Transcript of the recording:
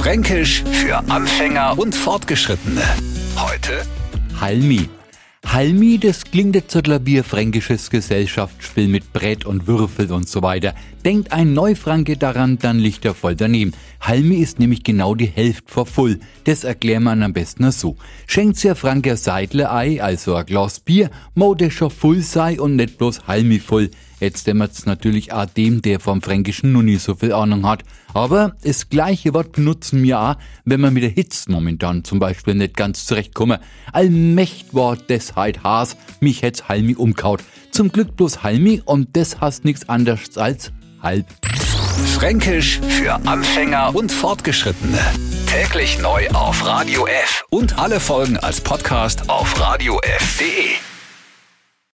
Fränkisch für Anfänger und Fortgeschrittene. Heute Halmi. Halmi, das klingt jetzt so ein fränkisches Gesellschaftsspiel mit Brett und Würfel und so weiter. Denkt ein Neufranke daran, dann liegt er voll daneben. Halmi ist nämlich genau die Hälfte vor voll. Das erklärt man am besten so. Schenkt sich Franke Seidle Ei, also ein Glas Bier, mo der schon voll sei und nicht bloß Halmi voll. Jetzt dämmert's natürlich auch dem, der vom Fränkischen noch nie so viel Ahnung hat. Aber das gleiche Wort benutzen wir auch, wenn wir mit der Hitze momentan zum Beispiel nicht ganz zurechtkommen. Allmächt war das halt Haas, mich hätt's Halmi umkaut. Zum Glück bloß Halmi und das hast nix anderes als halb. Fränkisch für Anfänger und Fortgeschrittene. Täglich neu auf Radio F und alle Folgen als Podcast auf radiof.de.